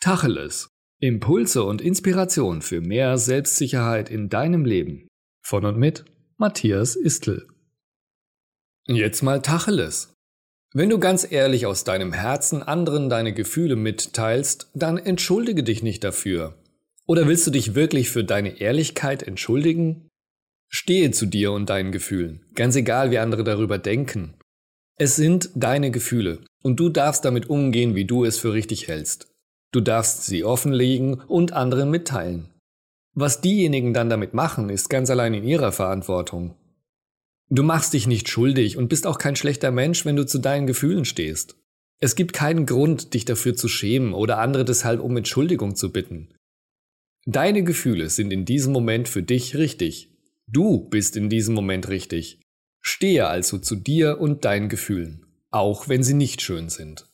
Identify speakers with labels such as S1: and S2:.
S1: Tacheles. Impulse und Inspiration für mehr Selbstsicherheit in deinem Leben. Von und mit Matthias Istl. Jetzt mal Tacheles. Wenn du ganz ehrlich aus deinem Herzen anderen deine Gefühle mitteilst, dann entschuldige dich nicht dafür. Oder willst du dich wirklich für deine Ehrlichkeit entschuldigen? Stehe zu dir und deinen Gefühlen, ganz egal wie andere darüber denken. Es sind deine Gefühle und du darfst damit umgehen, wie du es für richtig hältst. Du darfst sie offenlegen und anderen mitteilen. Was diejenigen dann damit machen, ist ganz allein in ihrer Verantwortung. Du machst dich nicht schuldig und bist auch kein schlechter Mensch, wenn du zu deinen Gefühlen stehst. Es gibt keinen Grund, dich dafür zu schämen oder andere deshalb um Entschuldigung zu bitten. Deine Gefühle sind in diesem Moment für dich richtig. Du bist in diesem Moment richtig. Stehe also zu dir und deinen Gefühlen, auch wenn sie nicht schön sind.